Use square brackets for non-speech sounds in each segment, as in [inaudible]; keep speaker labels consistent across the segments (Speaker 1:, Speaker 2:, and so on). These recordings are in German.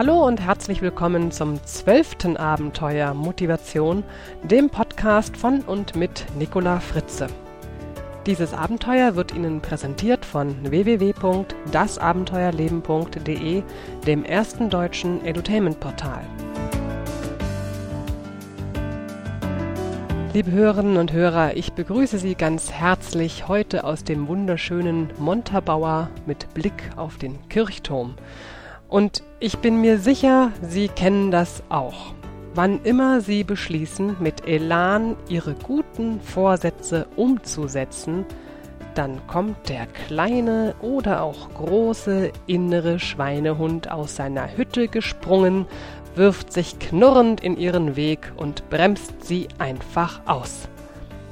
Speaker 1: Hallo und herzlich willkommen zum zwölften Abenteuer Motivation, dem Podcast von und mit Nicola Fritze. Dieses Abenteuer wird Ihnen präsentiert von www.dasabenteuerleben.de, dem ersten deutschen Edutainment-Portal. Liebe Hörerinnen und Hörer, ich begrüße Sie ganz herzlich heute aus dem wunderschönen Montabaur mit Blick auf den Kirchturm. Und ich bin mir sicher, Sie kennen das auch. Wann immer Sie beschließen, mit Elan Ihre guten Vorsätze umzusetzen, dann kommt der kleine oder auch große innere Schweinehund aus seiner Hütte gesprungen, wirft sich knurrend in ihren Weg und bremst sie einfach aus.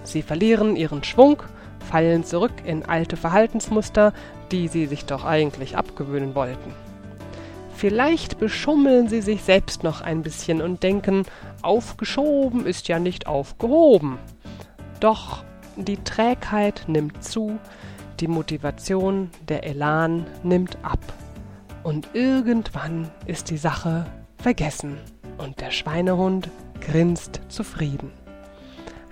Speaker 1: Sie verlieren ihren Schwung, fallen zurück in alte Verhaltensmuster, die sie sich doch eigentlich abgewöhnen wollten. Vielleicht beschummeln sie sich selbst noch ein bisschen und denken, aufgeschoben ist ja nicht aufgehoben. Doch die Trägheit nimmt zu, die Motivation, der Elan nimmt ab. Und irgendwann ist die Sache vergessen und der Schweinehund grinst zufrieden.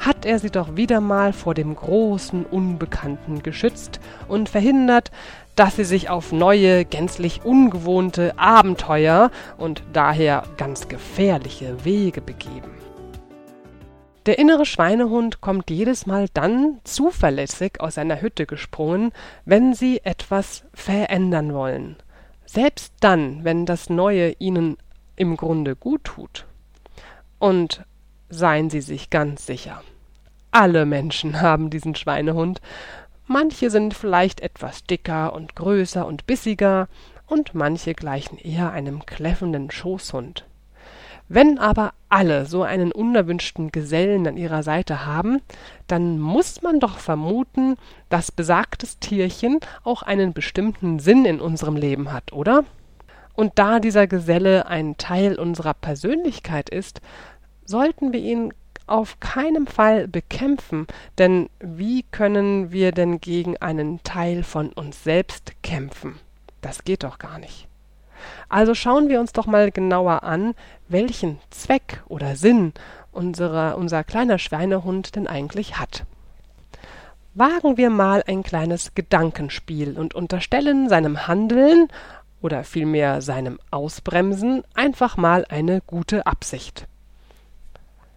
Speaker 1: Hat er sie doch wieder mal vor dem großen Unbekannten geschützt und verhindert, dass sie sich auf neue, gänzlich ungewohnte Abenteuer und daher ganz gefährliche Wege begeben. Der innere Schweinehund kommt jedes Mal dann zuverlässig aus seiner Hütte gesprungen, wenn sie etwas verändern wollen. Selbst dann, wenn das Neue ihnen im Grunde gut tut. Und seien Sie sich ganz sicher, alle Menschen [laughs] haben diesen Schweinehund, Manche sind vielleicht etwas dicker und größer und bissiger, und manche gleichen eher einem kläffenden Schoßhund. Wenn aber alle so einen unerwünschten Gesellen an ihrer Seite haben, dann muss man doch vermuten, dass besagtes Tierchen auch einen bestimmten Sinn in unserem Leben hat, oder? Und da dieser Geselle ein Teil unserer Persönlichkeit ist, sollten wir ihn auf keinen Fall bekämpfen, denn wie können wir denn gegen einen Teil von uns selbst kämpfen? Das geht doch gar nicht. Also schauen wir uns doch mal genauer an, welchen Zweck oder Sinn unsere, unser kleiner Schweinehund denn eigentlich hat. Wagen wir mal ein kleines Gedankenspiel und unterstellen seinem Handeln oder vielmehr seinem Ausbremsen einfach mal eine gute Absicht.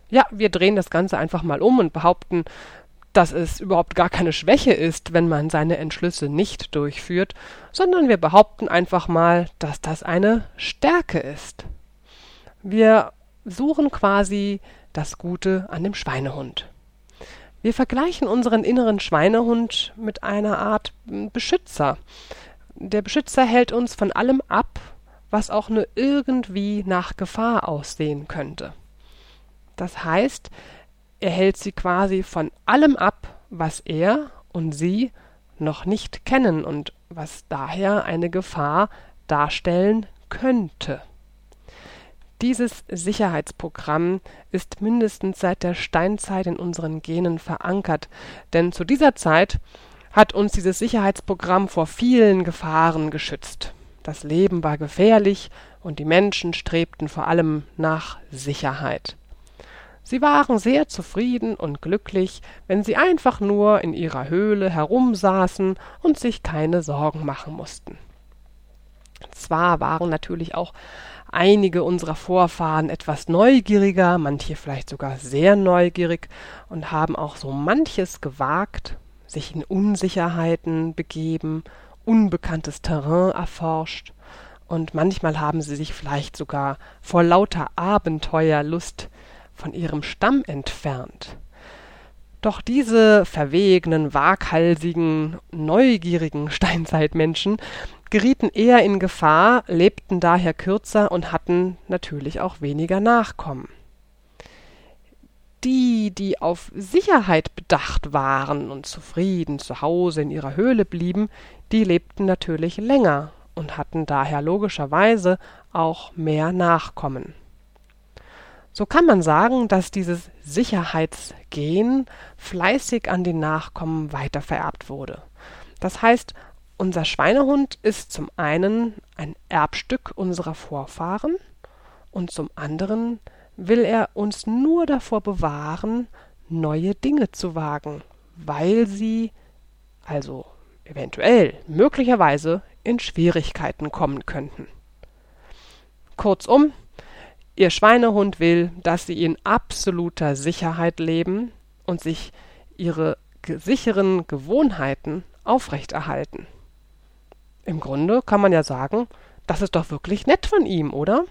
Speaker 1: Ja, wir drehen das Ganze einfach mal um und behaupten, dass es überhaupt gar keine Schwäche ist, wenn man seine Entschlüsse nicht durchführt, sondern wir behaupten einfach mal, dass das eine Stärke ist. Wir suchen quasi das Gute an dem Schweinehund. Wir vergleichen unseren inneren Schweinehund mit einer Art Beschützer. Der Beschützer hält uns von allem ab, was auch nur irgendwie nach Gefahr aussehen könnte. Das heißt, er hält sie quasi von allem ab, was er und sie noch nicht kennen und was daher eine Gefahr darstellen könnte. Dieses Sicherheitsprogramm ist mindestens seit der Steinzeit in unseren Genen verankert, denn zu dieser Zeit hat uns dieses Sicherheitsprogramm vor vielen Gefahren geschützt. Das Leben war gefährlich und die Menschen strebten vor allem nach Sicherheit. Sie waren sehr zufrieden und glücklich, wenn sie einfach nur in ihrer Höhle herumsaßen und sich keine Sorgen machen mussten. Zwar waren natürlich auch einige unserer Vorfahren etwas neugieriger, manche vielleicht sogar sehr neugierig und haben auch so manches gewagt, sich in Unsicherheiten begeben, unbekanntes Terrain erforscht, und manchmal haben sie sich vielleicht sogar vor lauter Abenteuerlust von ihrem Stamm entfernt. Doch diese verwegenen, waghalsigen, neugierigen [laughs] Steinzeitmenschen gerieten eher in Gefahr, lebten daher kürzer und hatten natürlich auch weniger Nachkommen. Die, die auf Sicherheit bedacht waren und zufrieden zu Hause in ihrer Höhle blieben, die lebten natürlich länger und hatten daher logischerweise auch mehr Nachkommen. So kann man sagen, dass dieses Sicherheitsgen fleißig an die Nachkommen weitervererbt wurde. Das heißt, unser Schweinehund ist zum einen ein Erbstück unserer Vorfahren und zum anderen will er uns nur davor bewahren, neue Dinge zu wagen, weil sie, also eventuell, möglicherweise in Schwierigkeiten kommen könnten. Kurzum, Ihr Schweinehund will, dass Sie in absoluter Sicherheit leben und sich Ihre sicheren Gewohnheiten aufrechterhalten. Im Grunde kann man ja sagen, das ist doch wirklich nett von ihm, oder?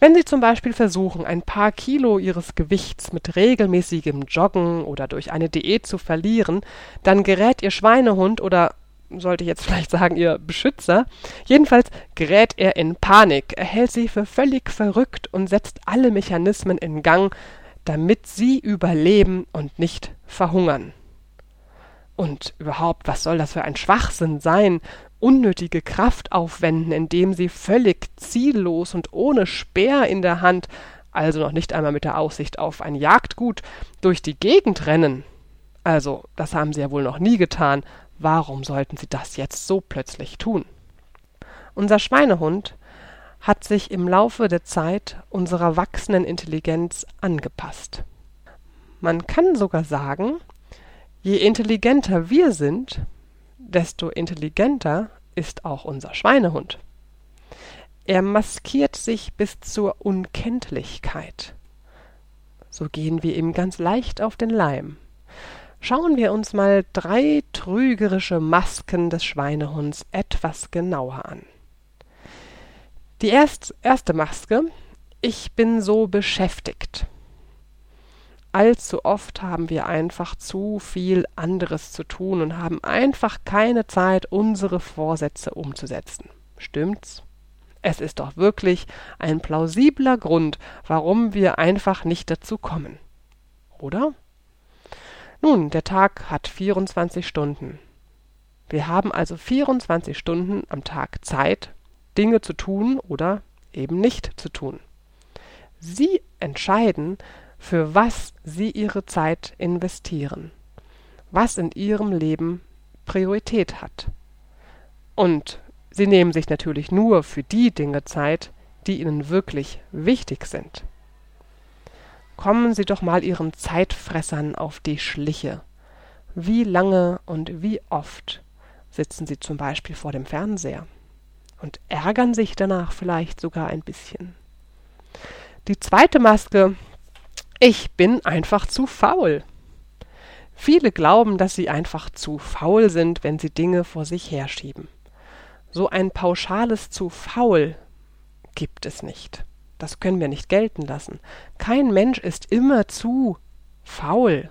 Speaker 1: Wenn Sie zum Beispiel versuchen, ein paar Kilo Ihres Gewichts mit regelmäßigem Joggen oder durch eine Diät zu verlieren, dann gerät Ihr Schweinehund oder sollte ich jetzt vielleicht sagen, Ihr Beschützer, jedenfalls gerät er in Panik, er hält Sie für völlig verrückt und setzt alle Mechanismen in Gang, damit Sie überleben und nicht verhungern. Und überhaupt, was soll das für ein Schwachsinn sein, unnötige Kraft aufwenden, indem sie völlig ziellos und ohne Speer in der Hand, also noch nicht einmal mit der Aussicht auf ein Jagdgut, durch die Gegend rennen. Also, das haben sie ja wohl noch nie getan. Warum sollten sie das jetzt so plötzlich tun? Unser Schweinehund hat sich im Laufe der Zeit unserer wachsenden Intelligenz angepasst. Man kann sogar sagen, Je intelligenter wir sind, desto intelligenter ist auch unser Schweinehund. Er maskiert sich bis zur Unkenntlichkeit. So gehen wir ihm ganz leicht auf den Leim. Schauen wir uns mal drei trügerische Masken des Schweinehunds etwas genauer an. Die erst, erste Maske Ich bin so beschäftigt. Allzu oft haben wir einfach zu viel anderes zu tun und haben einfach keine Zeit, unsere Vorsätze umzusetzen. Stimmt's? Es ist doch wirklich ein plausibler Grund, warum wir einfach nicht dazu kommen. Oder? Nun, der Tag hat 24 Stunden. Wir haben also 24 Stunden am Tag Zeit, Dinge zu tun oder eben nicht zu tun. Sie entscheiden, für was sie ihre Zeit investieren, was in ihrem Leben Priorität hat. Und sie nehmen sich natürlich nur für die Dinge Zeit, die ihnen wirklich wichtig sind. Kommen Sie doch mal Ihren Zeitfressern auf die Schliche. Wie lange und wie oft sitzen Sie zum Beispiel vor dem Fernseher und ärgern sich danach vielleicht sogar ein bisschen. Die zweite Maske ich bin einfach zu faul. Viele glauben, dass sie einfach zu faul sind, wenn sie Dinge vor sich herschieben. So ein pauschales zu faul gibt es nicht. Das können wir nicht gelten lassen. Kein Mensch ist immer zu faul.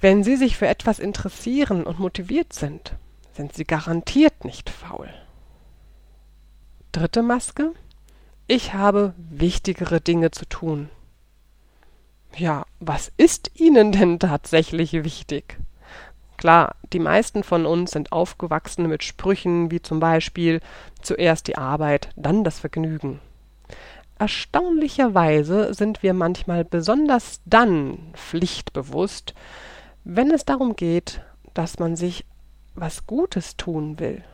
Speaker 1: Wenn Sie sich für etwas interessieren und motiviert sind, sind Sie garantiert nicht faul. Dritte Maske. Ich habe wichtigere Dinge zu tun. Ja, was ist Ihnen denn tatsächlich wichtig? Klar, die meisten von uns sind aufgewachsen mit Sprüchen wie zum Beispiel zuerst die Arbeit, dann das Vergnügen. Erstaunlicherweise sind wir manchmal besonders dann pflichtbewusst, wenn es darum geht, dass man sich was Gutes tun will.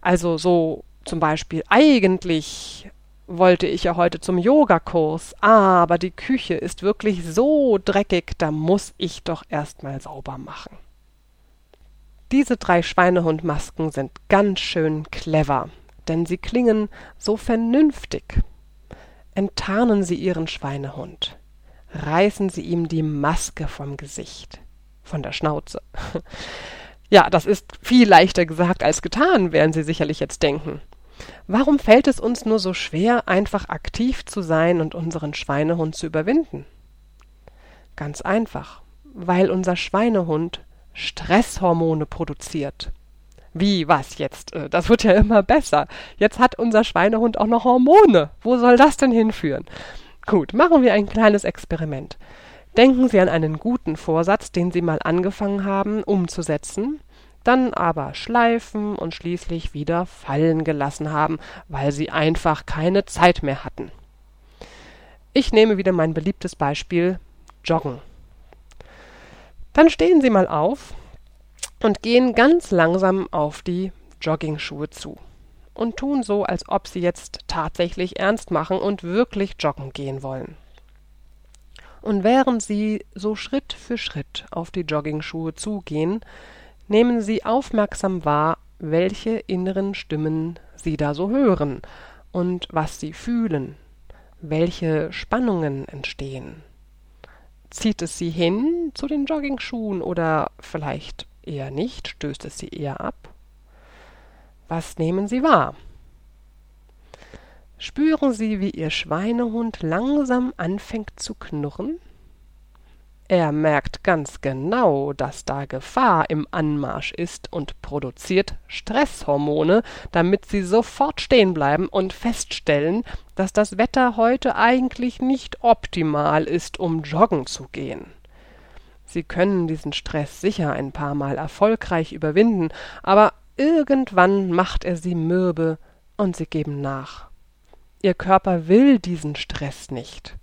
Speaker 1: Also so zum Beispiel eigentlich wollte ich ja heute zum Yogakurs, aber die Küche ist wirklich so dreckig, da muss ich doch erst mal sauber machen. Diese drei Schweinehundmasken sind ganz schön clever, denn sie klingen so vernünftig. Enttarnen Sie Ihren Schweinehund. Reißen Sie ihm die Maske vom Gesicht, von der Schnauze. [laughs] ja, das ist viel leichter gesagt als getan, werden Sie sicherlich jetzt denken. Warum fällt es uns nur so schwer, einfach aktiv zu sein und unseren Schweinehund zu überwinden? Ganz einfach, weil unser Schweinehund Stresshormone produziert. Wie, was jetzt? Äh, das wird ja immer besser. Jetzt hat unser Schweinehund auch noch Hormone. Wo soll das denn hinführen? Gut, machen wir ein kleines Experiment. Denken Sie an einen guten Vorsatz, den Sie mal angefangen haben umzusetzen, dann aber schleifen und schließlich wieder fallen gelassen haben, weil sie einfach keine Zeit mehr hatten. Ich nehme wieder mein beliebtes Beispiel Joggen. Dann stehen Sie mal auf, und gehen ganz langsam auf die Joggingschuhe zu und tun so, als ob sie jetzt tatsächlich ernst machen und wirklich joggen gehen wollen. Und während sie so Schritt für Schritt auf die Joggingschuhe zugehen, nehmen sie aufmerksam wahr, welche inneren Stimmen sie da so hören und was sie fühlen, welche Spannungen entstehen. Zieht es sie hin zu den Joggingschuhen oder vielleicht eher nicht, stößt es sie eher ab? Was nehmen Sie wahr? Spüren Sie, wie Ihr Schweinehund langsam anfängt zu knurren? Er merkt ganz genau, dass da Gefahr im Anmarsch ist und produziert Stresshormone, damit Sie sofort stehen bleiben und feststellen, dass das Wetter heute eigentlich nicht optimal ist, um joggen zu gehen. Sie können diesen Stress sicher ein paar Mal erfolgreich überwinden, aber Irgendwann macht er sie mürbe und sie geben nach. Ihr Körper will diesen Stress nicht.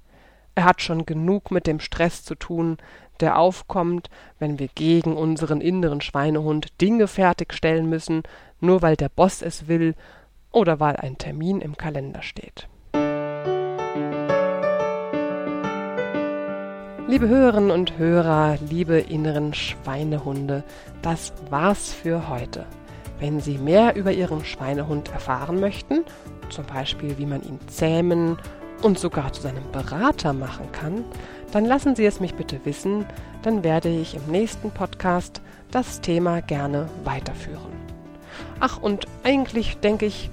Speaker 1: Er hat schon genug mit dem Stress zu tun, der aufkommt, wenn wir gegen unseren inneren Schweinehund Dinge fertigstellen müssen, nur weil der Boss es will oder weil ein Termin im Kalender steht. Liebe Hörerinnen und Hörer, liebe inneren Schweinehunde, das war's für heute. Wenn Sie mehr über Ihren Schweinehund erfahren möchten, zum Beispiel wie man ihn zähmen und sogar zu seinem Berater machen kann, dann lassen Sie es mich bitte wissen, dann werde ich im nächsten Podcast das Thema gerne weiterführen. Ach, und eigentlich denke ich,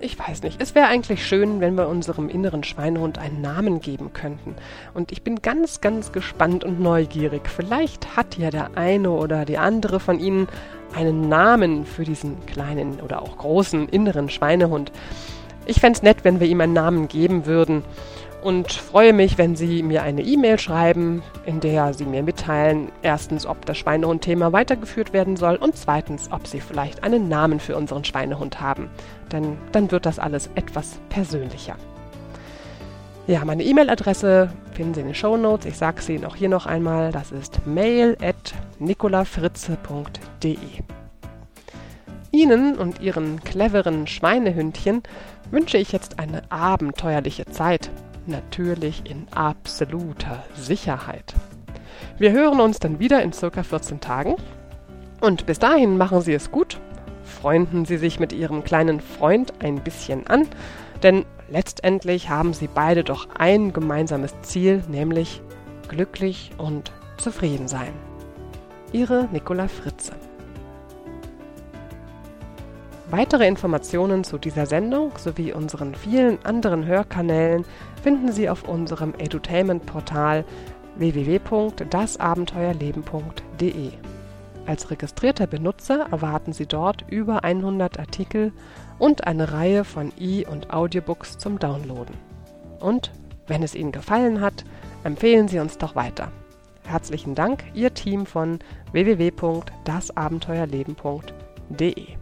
Speaker 1: ich weiß nicht, es wäre eigentlich schön, wenn wir unserem inneren Schweinehund einen Namen geben könnten. Und ich bin ganz, ganz gespannt und neugierig. Vielleicht hat ja der eine oder die andere von Ihnen einen Namen für diesen kleinen oder auch großen inneren Schweinehund. Ich fände es nett, wenn wir ihm einen Namen geben würden und freue mich, wenn Sie mir eine E-Mail schreiben, in der Sie mir mitteilen, erstens, ob das Schweinehund-Thema weitergeführt werden soll und zweitens, ob Sie vielleicht einen Namen für unseren Schweinehund haben. Denn dann wird das alles etwas persönlicher. Ja, meine E-Mail-Adresse finden Sie in den Show Notes. Ich sage sie Ihnen auch hier noch einmal. Das ist mail at nicolafritze.de. Ihnen und Ihren cleveren Schweinehündchen wünsche ich jetzt eine abenteuerliche Zeit. Natürlich in absoluter Sicherheit. Wir hören uns dann wieder in circa 14 Tagen. Und bis dahin machen Sie es gut. Freunden Sie sich mit Ihrem kleinen Freund ein bisschen an, denn letztendlich haben sie beide doch ein gemeinsames Ziel, nämlich glücklich und zufrieden sein. Ihre Nicola Fritze. Weitere Informationen zu dieser Sendung sowie unseren vielen anderen Hörkanälen finden Sie auf unserem Edutainment-Portal www.dasabenteuerleben.de. Als registrierter Benutzer erwarten Sie dort über 100 Artikel und eine Reihe von E- und Audiobooks zum Downloaden. Und wenn es Ihnen gefallen hat, empfehlen Sie uns doch weiter. Herzlichen Dank, Ihr Team von www.dasabenteuerleben.de.